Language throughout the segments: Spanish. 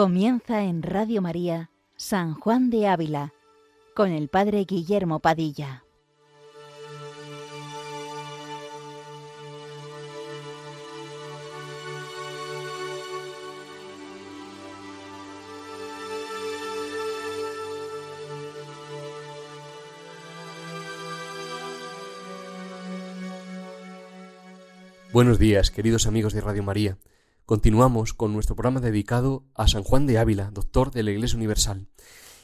Comienza en Radio María San Juan de Ávila con el Padre Guillermo Padilla. Buenos días, queridos amigos de Radio María. Continuamos con nuestro programa dedicado a San Juan de Ávila, doctor de la Iglesia Universal.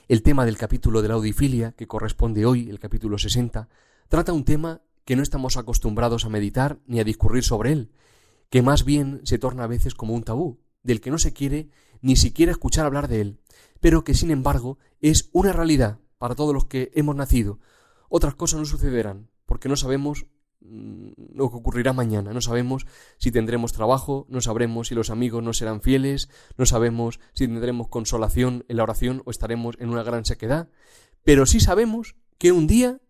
El tema del capítulo de la audifilia, que corresponde hoy, el capítulo 60, trata un tema que no estamos acostumbrados a meditar ni a discurrir sobre él, que más bien se torna a veces como un tabú, del que no se quiere ni siquiera escuchar hablar de él, pero que sin embargo es una realidad para todos los que hemos nacido. Otras cosas no sucederán, porque no sabemos lo que ocurrirá mañana. No sabemos si tendremos trabajo, no sabremos si los amigos no serán fieles, no sabemos si tendremos consolación en la oración o estaremos en una gran sequedad, pero sí sabemos que un día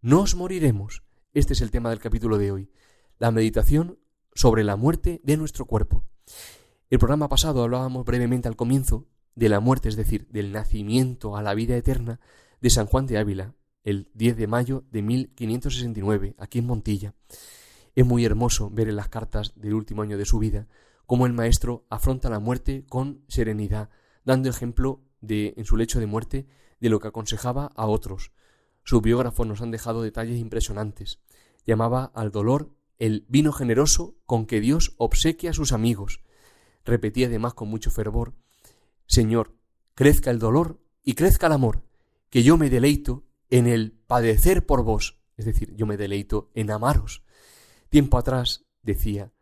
nos moriremos. Este es el tema del capítulo de hoy, la meditación sobre la muerte de nuestro cuerpo. El programa pasado hablábamos brevemente al comienzo de la muerte, es decir, del nacimiento a la vida eterna de San Juan de Ávila, el 10 de mayo de 1569, aquí en Montilla. Es muy hermoso ver en las cartas del último año de su vida cómo el maestro afronta la muerte con serenidad, dando ejemplo de, en su lecho de muerte de lo que aconsejaba a otros. Sus biógrafos nos han dejado detalles impresionantes. Llamaba al dolor el vino generoso con que Dios obsequia a sus amigos. Repetía además con mucho fervor Señor, crezca el dolor y crezca el amor, que yo me deleito en el padecer por vos, es decir, yo me deleito en amaros. Tiempo atrás decía,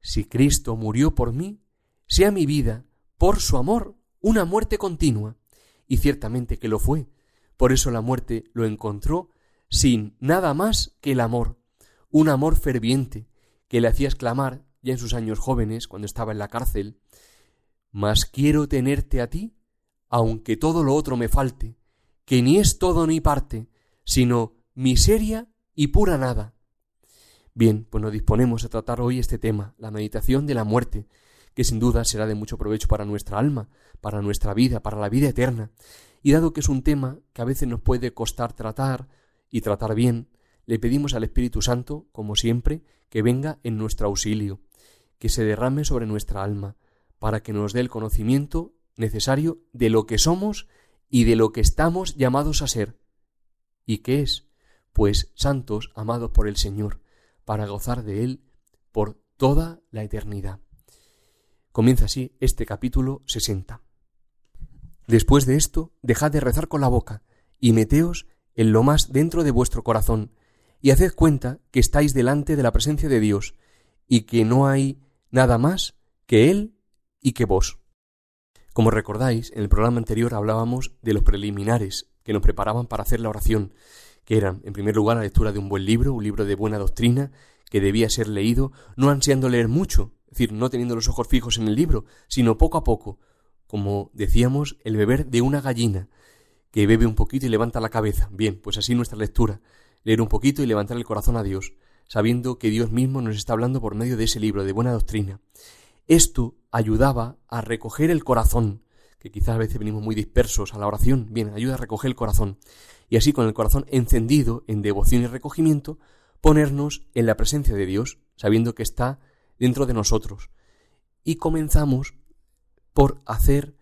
si Cristo murió por mí, sea mi vida, por su amor, una muerte continua. Y ciertamente que lo fue. Por eso la muerte lo encontró sin nada más que el amor, un amor ferviente que le hacía exclamar, ya en sus años jóvenes, cuando estaba en la cárcel, Mas quiero tenerte a ti, aunque todo lo otro me falte, que ni es todo ni parte, sino miseria y pura nada. Bien, pues nos disponemos a tratar hoy este tema, la meditación de la muerte, que sin duda será de mucho provecho para nuestra alma, para nuestra vida, para la vida eterna. Y dado que es un tema que a veces nos puede costar tratar y tratar bien, le pedimos al Espíritu Santo, como siempre, que venga en nuestro auxilio, que se derrame sobre nuestra alma, para que nos dé el conocimiento necesario de lo que somos y de lo que estamos llamados a ser. ¿Y qué es? Pues santos amados por el Señor, para gozar de Él por toda la eternidad. Comienza así este capítulo 60. Después de esto, dejad de rezar con la boca, y meteos en lo más dentro de vuestro corazón, y haced cuenta que estáis delante de la presencia de Dios, y que no hay nada más que Él y que vos. Como recordáis, en el programa anterior hablábamos de los preliminares que nos preparaban para hacer la oración, que eran, en primer lugar, la lectura de un buen libro, un libro de buena doctrina, que debía ser leído, no ansiando leer mucho, es decir, no teniendo los ojos fijos en el libro, sino poco a poco, como decíamos, el beber de una gallina, que bebe un poquito y levanta la cabeza. Bien, pues así nuestra lectura, leer un poquito y levantar el corazón a Dios, sabiendo que Dios mismo nos está hablando por medio de ese libro de buena doctrina. Esto ayudaba a recoger el corazón, que quizás a veces venimos muy dispersos a la oración, bien, ayuda a recoger el corazón, y así con el corazón encendido en devoción y recogimiento, ponernos en la presencia de Dios, sabiendo que está dentro de nosotros. Y comenzamos por hacer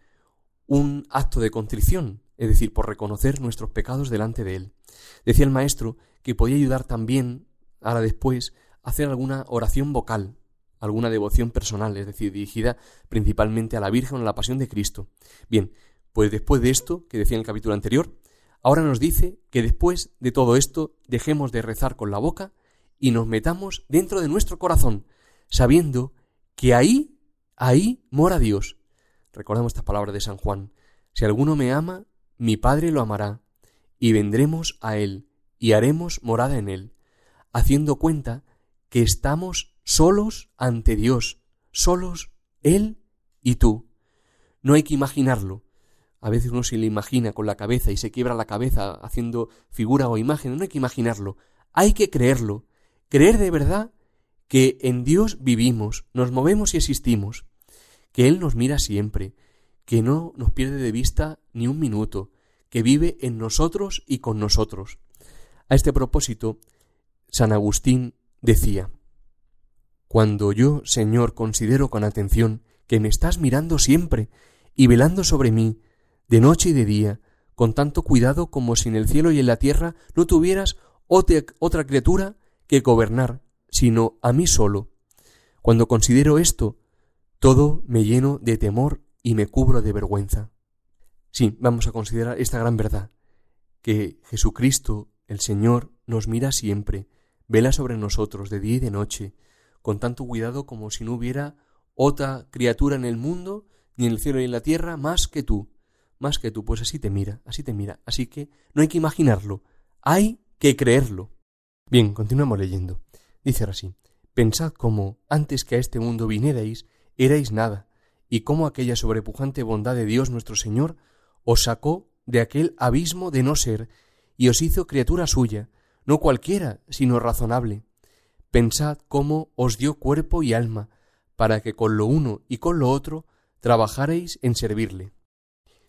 un acto de contrición, es decir, por reconocer nuestros pecados delante de Él. Decía el maestro que podía ayudar también, ahora después, a hacer alguna oración vocal, alguna devoción personal, es decir, dirigida principalmente a la Virgen o a la Pasión de Cristo. Bien, pues después de esto, que decía en el capítulo anterior, ahora nos dice que después de todo esto dejemos de rezar con la boca y nos metamos dentro de nuestro corazón, sabiendo que ahí, ahí mora Dios. Recordamos estas palabras de San Juan. Si alguno me ama, mi Padre lo amará, y vendremos a Él, y haremos morada en Él, haciendo cuenta que estamos solos ante Dios, solos Él y tú. No hay que imaginarlo. A veces uno se le imagina con la cabeza y se quiebra la cabeza haciendo figura o imagen. No hay que imaginarlo. Hay que creerlo. Creer de verdad que en Dios vivimos, nos movemos y existimos, que Él nos mira siempre, que no nos pierde de vista ni un minuto, que vive en nosotros y con nosotros. A este propósito, San Agustín decía, Cuando yo, Señor, considero con atención que me estás mirando siempre y velando sobre mí, de noche y de día, con tanto cuidado como si en el cielo y en la tierra no tuvieras otra criatura que gobernar, sino a mí solo. Cuando considero esto, todo me lleno de temor y me cubro de vergüenza. Sí, vamos a considerar esta gran verdad, que Jesucristo, el Señor, nos mira siempre, vela sobre nosotros de día y de noche, con tanto cuidado como si no hubiera otra criatura en el mundo, ni en el cielo ni en la tierra, más que tú, más que tú, pues así te mira, así te mira, así que no hay que imaginarlo, hay que creerlo. Bien, continuamos leyendo. Dice así, pensad cómo, antes que a este mundo vinierais, erais nada, y cómo aquella sobrepujante bondad de Dios nuestro Señor os sacó de aquel abismo de no ser y os hizo criatura suya, no cualquiera, sino razonable. Pensad cómo os dio cuerpo y alma, para que con lo uno y con lo otro trabajaréis en servirle.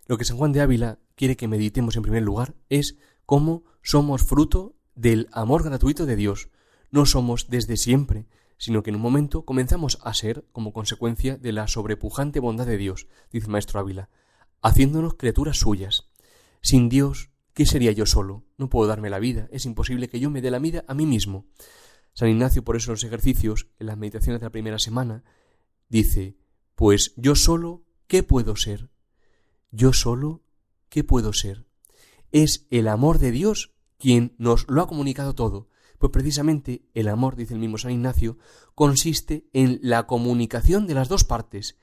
Lo que San Juan de Ávila quiere que meditemos en primer lugar es cómo somos fruto del amor gratuito de Dios. No somos desde siempre, sino que en un momento comenzamos a ser como consecuencia de la sobrepujante bondad de Dios, dice el maestro Ávila, haciéndonos criaturas suyas. Sin Dios, ¿qué sería yo solo? No puedo darme la vida, es imposible que yo me dé la vida a mí mismo. San Ignacio, por eso en los ejercicios, en las meditaciones de la primera semana, dice, pues yo solo, ¿qué puedo ser? Yo solo, ¿qué puedo ser? Es el amor de Dios quien nos lo ha comunicado todo, pues precisamente el amor, dice el mismo San Ignacio, consiste en la comunicación de las dos partes,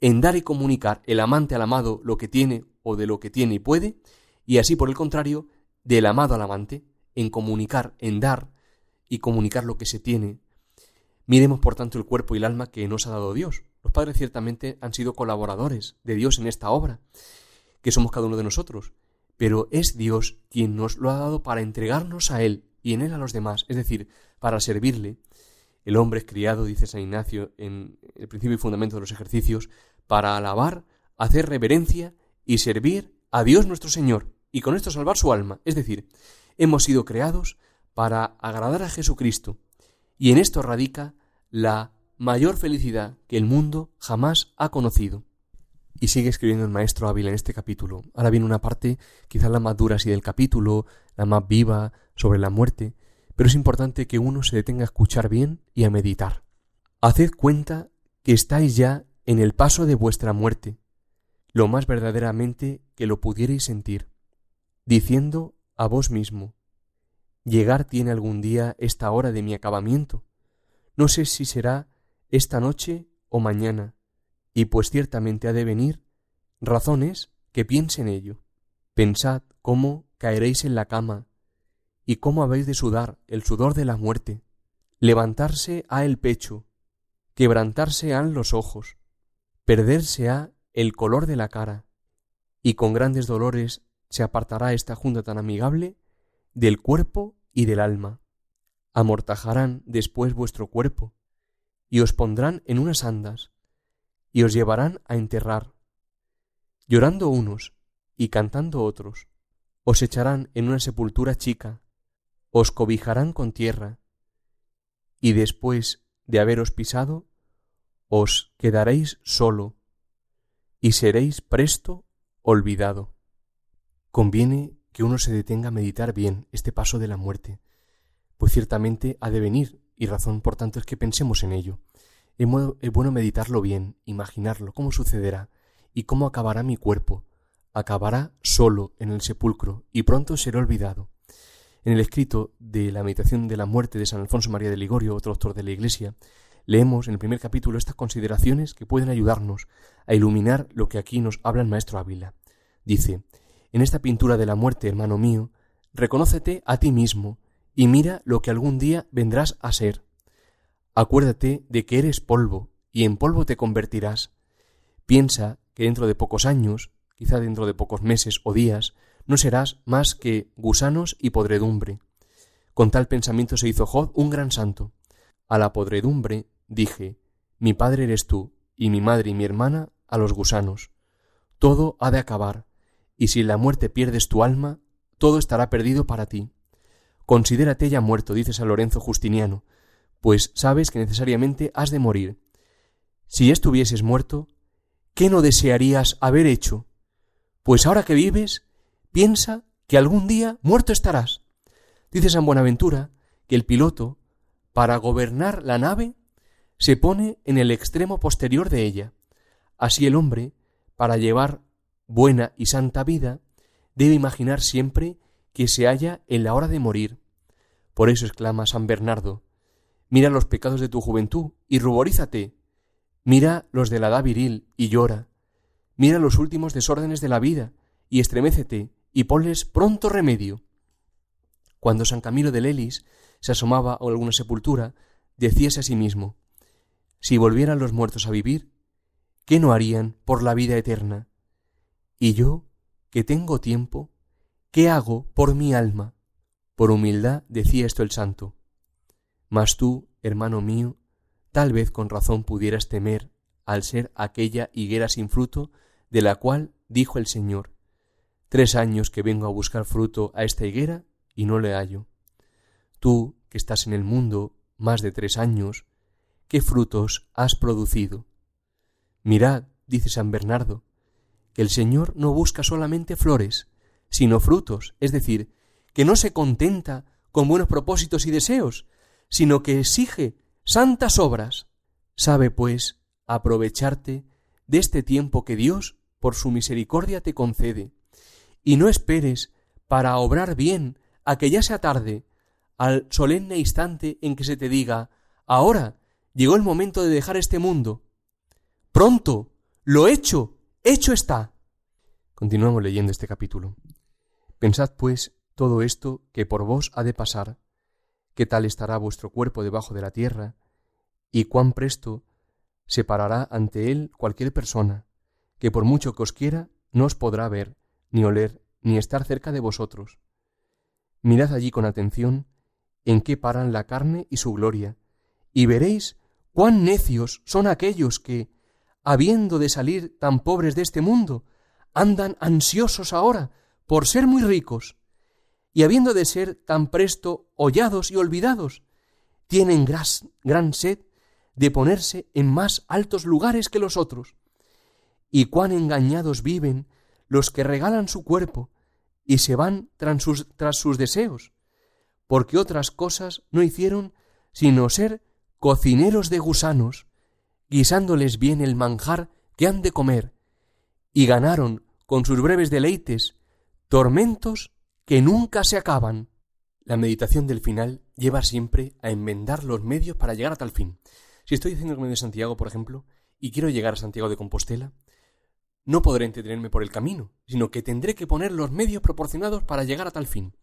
en dar y comunicar el amante al amado lo que tiene o de lo que tiene y puede, y así por el contrario, del amado al amante, en comunicar, en dar y comunicar lo que se tiene. Miremos por tanto el cuerpo y el alma que nos ha dado Dios. Los padres ciertamente han sido colaboradores de Dios en esta obra, que somos cada uno de nosotros, pero es Dios quien nos lo ha dado para entregarnos a Él y en Él a los demás, es decir, para servirle. El hombre es criado, dice San Ignacio, en el principio y fundamento de los ejercicios, para alabar, hacer reverencia y servir a Dios nuestro Señor, y con esto salvar su alma. Es decir, hemos sido creados para agradar a Jesucristo, y en esto radica la mayor felicidad que el mundo jamás ha conocido. Y sigue escribiendo el maestro Ávila en este capítulo. Ahora viene una parte, quizás la más dura así del capítulo, la más viva, sobre la muerte, pero es importante que uno se detenga a escuchar bien y a meditar. Haced cuenta que estáis ya en el paso de vuestra muerte, lo más verdaderamente que lo pudierais sentir, diciendo a vos mismo, llegar tiene algún día esta hora de mi acabamiento. No sé si será esta noche o mañana, y pues ciertamente ha de venir, razones que piense en ello. Pensad cómo caeréis en la cama, y cómo habéis de sudar el sudor de la muerte. Levantarse ha el pecho, quebrantarse han los ojos, perderse ha el color de la cara, y con grandes dolores se apartará esta junta tan amigable del cuerpo y del alma. Amortajarán después vuestro cuerpo, y os pondrán en unas andas, y os llevarán a enterrar. Llorando unos y cantando otros, os echarán en una sepultura chica, os cobijarán con tierra, y después de haberos pisado, os quedaréis solo y seréis presto olvidado. Conviene que uno se detenga a meditar bien este paso de la muerte, pues ciertamente ha de venir, y razón por tanto es que pensemos en ello. Es bueno meditarlo bien, imaginarlo, cómo sucederá y cómo acabará mi cuerpo. Acabará solo en el sepulcro y pronto será olvidado. En el escrito de la meditación de la muerte de San Alfonso María de Ligorio, otro doctor de la Iglesia, leemos en el primer capítulo estas consideraciones que pueden ayudarnos a iluminar lo que aquí nos habla el maestro Ávila. Dice, en esta pintura de la muerte, hermano mío, reconócete a ti mismo y mira lo que algún día vendrás a ser. Acuérdate de que eres polvo y en polvo te convertirás. Piensa que dentro de pocos años, quizá dentro de pocos meses o días, no serás más que gusanos y podredumbre. Con tal pensamiento se hizo Job un gran santo. A la podredumbre dije, mi padre eres tú, y mi madre y mi hermana a los gusanos. todo ha de acabar, y si en la muerte pierdes tu alma, todo estará perdido para ti. Considérate ya muerto, dice San Lorenzo Justiniano, pues sabes que necesariamente has de morir. Si estuvieses muerto, ¿qué no desearías haber hecho? Pues ahora que vives, piensa que algún día muerto estarás. Dice San Buenaventura que el piloto, para gobernar la nave, se pone en el extremo posterior de ella. Así el hombre, para llevar buena y santa vida, debe imaginar siempre que se halla en la hora de morir. Por eso exclama San Bernardo, mira los pecados de tu juventud y ruborízate, mira los de la edad viril y llora, mira los últimos desórdenes de la vida y estremécete y ponles pronto remedio. Cuando San Camilo de Lelis se asomaba a alguna sepultura, decíase a sí mismo, si volvieran los muertos a vivir, ¿qué no harían por la vida eterna? Y yo, que tengo tiempo, ¿qué hago por mi alma? Por humildad decía esto el santo. Mas tú, hermano mío, tal vez con razón pudieras temer al ser aquella higuera sin fruto de la cual dijo el Señor, Tres años que vengo a buscar fruto a esta higuera y no le hallo. Tú, que estás en el mundo más de tres años, ¿qué frutos has producido? Mirad, dice San Bernardo, el Señor no busca solamente flores, sino frutos, es decir, que no se contenta con buenos propósitos y deseos, sino que exige santas obras. Sabe, pues, aprovecharte de este tiempo que Dios, por su misericordia, te concede, y no esperes para obrar bien a que ya sea tarde, al solemne instante en que se te diga ahora llegó el momento de dejar este mundo. Pronto, lo hecho, hecho está. Continuamos leyendo este capítulo. Pensad, pues, todo esto que por vos ha de pasar, qué tal estará vuestro cuerpo debajo de la tierra, y cuán presto se parará ante él cualquier persona, que por mucho que os quiera, no os podrá ver, ni oler, ni estar cerca de vosotros. Mirad allí con atención en qué paran la carne y su gloria, y veréis cuán necios son aquellos que, habiendo de salir tan pobres de este mundo, andan ansiosos ahora por ser muy ricos, y habiendo de ser tan presto hollados y olvidados, tienen gran sed de ponerse en más altos lugares que los otros. Y cuán engañados viven los que regalan su cuerpo y se van tras sus, tras sus deseos, porque otras cosas no hicieron sino ser cocineros de gusanos, guisándoles bien el manjar que han de comer, y ganaron con sus breves deleites tormentos que nunca se acaban. La meditación del final lleva siempre a enmendar los medios para llegar a tal fin. Si estoy haciendo el camino de Santiago, por ejemplo, y quiero llegar a Santiago de Compostela, no podré entretenerme por el camino, sino que tendré que poner los medios proporcionados para llegar a tal fin.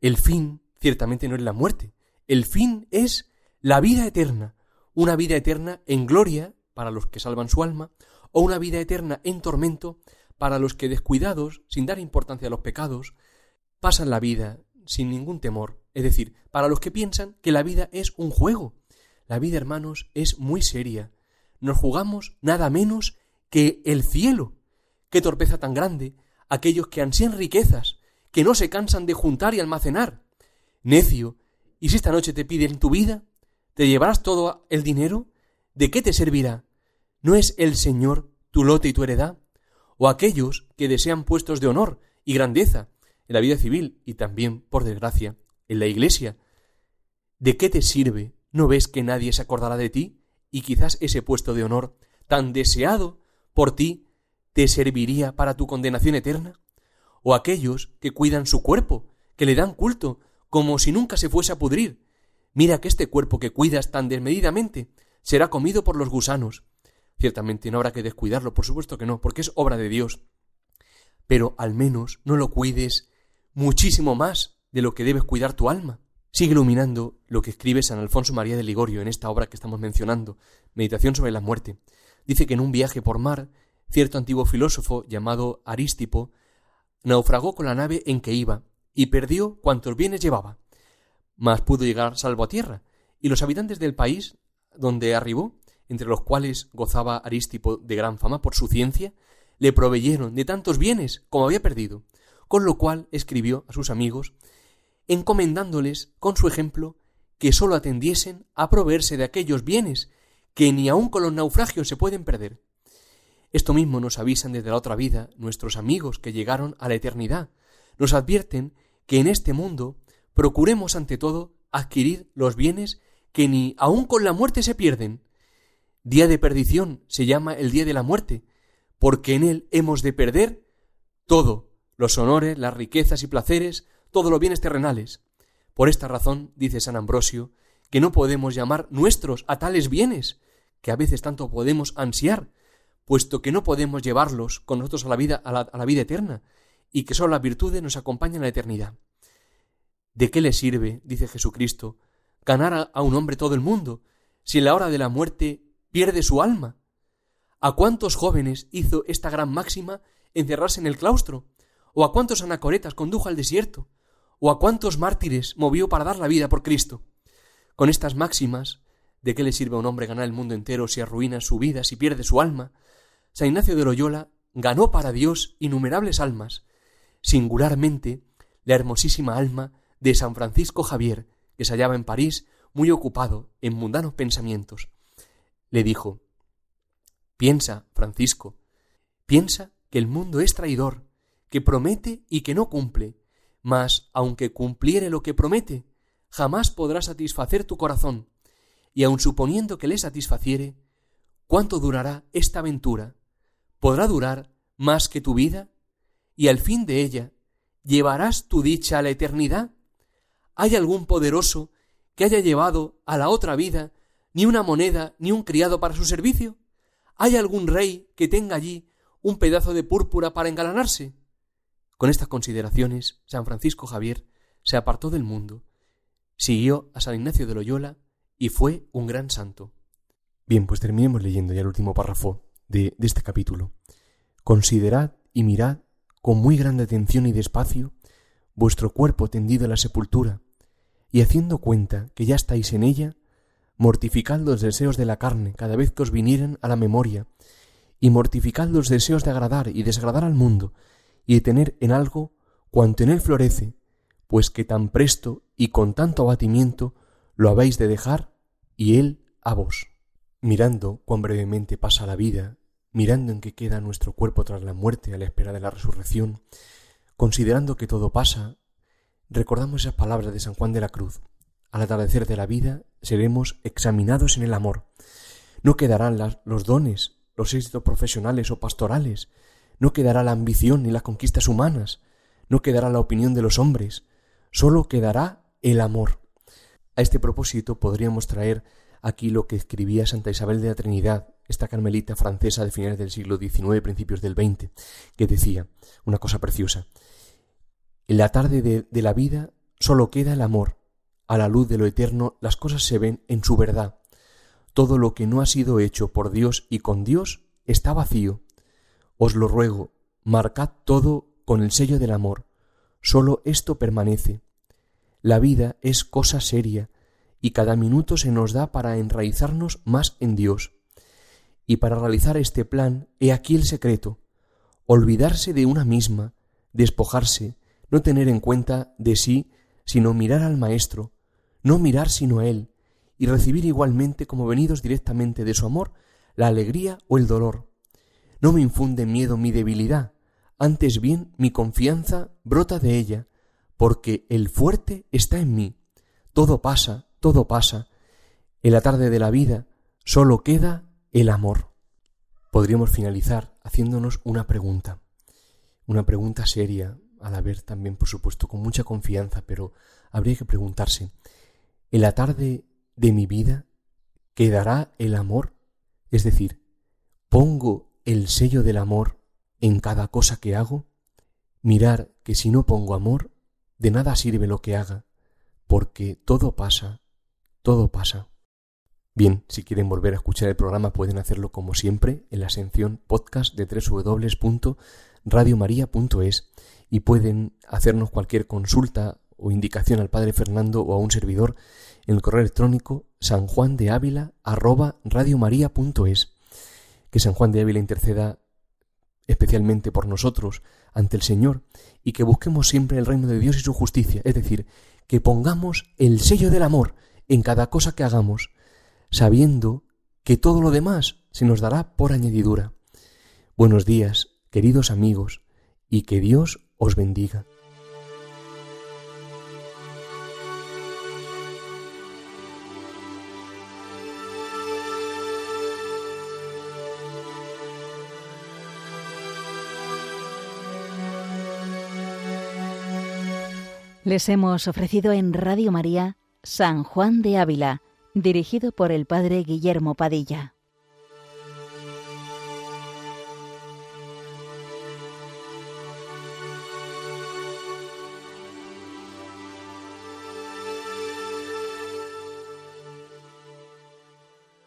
El fin ciertamente no es la muerte, el fin es la vida eterna, una vida eterna en gloria para los que salvan su alma, o una vida eterna en tormento para los que descuidados, sin dar importancia a los pecados, pasan la vida sin ningún temor, es decir, para los que piensan que la vida es un juego. La vida, hermanos, es muy seria. Nos jugamos nada menos que el cielo. Qué torpeza tan grande aquellos que ansían riquezas, que no se cansan de juntar y almacenar. Necio, ¿y si esta noche te piden tu vida? ¿Te llevarás todo el dinero? ¿De qué te servirá? ¿No es el Señor tu lote y tu heredad? ¿O aquellos que desean puestos de honor y grandeza en la vida civil y también, por desgracia, en la iglesia? ¿De qué te sirve? ¿No ves que nadie se acordará de ti? Y quizás ese puesto de honor, tan deseado por ti te serviría para tu condenación eterna? ¿O aquellos que cuidan su cuerpo, que le dan culto, como si nunca se fuese a pudrir? Mira que este cuerpo que cuidas tan desmedidamente será comido por los gusanos. Ciertamente no habrá que descuidarlo, por supuesto que no, porque es obra de Dios. Pero al menos no lo cuides muchísimo más de lo que debes cuidar tu alma. Sigue iluminando lo que escribe San Alfonso María de Ligorio en esta obra que estamos mencionando, Meditación sobre la muerte dice que en un viaje por mar, cierto antiguo filósofo llamado Aristipo naufragó con la nave en que iba y perdió cuantos bienes llevaba, mas pudo llegar salvo a tierra, y los habitantes del país donde arribó, entre los cuales gozaba Aristipo de gran fama por su ciencia, le proveyeron de tantos bienes como había perdido, con lo cual escribió a sus amigos, encomendándoles con su ejemplo que sólo atendiesen a proveerse de aquellos bienes que ni aun con los naufragios se pueden perder. Esto mismo nos avisan desde la otra vida nuestros amigos que llegaron a la eternidad. Nos advierten que en este mundo procuremos ante todo adquirir los bienes que ni aun con la muerte se pierden. Día de perdición se llama el día de la muerte, porque en él hemos de perder todo, los honores, las riquezas y placeres, todos los bienes terrenales. Por esta razón, dice San Ambrosio, que no podemos llamar nuestros a tales bienes, que a veces tanto podemos ansiar, puesto que no podemos llevarlos con nosotros a la vida, a la, vida eterna, y que solo las virtudes nos acompañan a la eternidad. ¿De qué le sirve, dice Jesucristo, ganar a un hombre todo el mundo, si en la hora de la muerte pierde su alma? ¿A cuántos jóvenes hizo esta gran máxima encerrarse en el claustro? ¿O a cuántos anacoretas condujo al desierto? ¿O a cuántos mártires movió para dar la vida por Cristo? Con estas máximas, ¿de qué le sirve a un hombre ganar el mundo entero si arruina su vida, si pierde su alma? San Ignacio de Loyola ganó para Dios innumerables almas, singularmente la hermosísima alma de San Francisco Javier, que se hallaba en París muy ocupado en mundanos pensamientos. Le dijo Piensa, Francisco, piensa que el mundo es traidor, que promete y que no cumple, mas aunque cumpliere lo que promete, jamás podrá satisfacer tu corazón, y aun suponiendo que le satisfaciere, ¿cuánto durará esta aventura? ¿Podrá durar más que tu vida? Y al fin de ella, ¿llevarás tu dicha a la eternidad? ¿Hay algún poderoso que haya llevado a la otra vida ni una moneda ni un criado para su servicio? ¿Hay algún rey que tenga allí un pedazo de púrpura para engalanarse? Con estas consideraciones, San Francisco Javier se apartó del mundo, siguió a San Ignacio de Loyola y fue un gran santo. Bien, pues terminemos leyendo ya el último párrafo de, de este capítulo. Considerad y mirad con muy grande atención y despacio vuestro cuerpo tendido en la sepultura, y haciendo cuenta que ya estáis en ella, mortificad los deseos de la carne cada vez que os vinieren a la memoria, y mortificad los deseos de agradar y desagradar al mundo, y de tener en algo cuanto en él florece, pues que tan presto y con tanto abatimiento lo habéis de dejar, y él a vos. Mirando cuán brevemente pasa la vida, mirando en qué queda nuestro cuerpo tras la muerte a la espera de la resurrección, considerando que todo pasa recordamos esas palabras de San Juan de la Cruz. Al atardecer de la vida seremos examinados en el amor. No quedarán los dones, los éxitos profesionales o pastorales, no quedará la ambición ni las conquistas humanas, no quedará la opinión de los hombres, solo quedará el amor. A este propósito podríamos traer aquí lo que escribía Santa Isabel de la Trinidad, esta carmelita francesa de finales del siglo XIX, principios del XX, que decía una cosa preciosa. En la tarde de, la vida solo queda el amor. A la luz de lo eterno las cosas se ven en su verdad. Todo lo que no ha sido hecho por Dios y con Dios está vacío. Os lo ruego, marcad todo con el sello del amor. Solo esto permanece. La vida es cosa seria y cada minuto se nos da para enraizarnos más en Dios. Y para realizar este plan, he aquí el secreto, olvidarse de una misma, despojarse, no tener en cuenta de sí, sino mirar al Maestro, no mirar sino a Él, y recibir igualmente como venidos directamente de su amor la alegría o el dolor. No me infunde miedo mi debilidad, antes bien mi confianza brota de ella, porque el fuerte está en mí. Todo pasa, todo pasa. En la tarde de la vida solo queda el amor. Podríamos finalizar haciéndonos una pregunta, una pregunta seria, a la también, por supuesto, con mucha confianza, pero habría que preguntarse, ¿en la tarde de mi vida quedará el amor? Es decir, ¿pongo el sello del amor en cada cosa que hago? Mirar que si no pongo amor, de nada sirve lo que haga, porque todo pasa, todo pasa. Bien, si quieren volver a escuchar el programa pueden hacerlo como siempre en la sección podcast de www.radiomaria.es y pueden hacernos cualquier consulta o indicación al Padre Fernando o a un servidor en el correo electrónico sanjuandeávila arroba Que San Juan de Ávila interceda especialmente por nosotros, ante el Señor, y que busquemos siempre el reino de Dios y su justicia, es decir, que pongamos el sello del amor en cada cosa que hagamos, sabiendo que todo lo demás se nos dará por añadidura. Buenos días, queridos amigos, y que Dios os bendiga. Les hemos ofrecido en Radio María San Juan de Ávila, dirigido por el Padre Guillermo Padilla.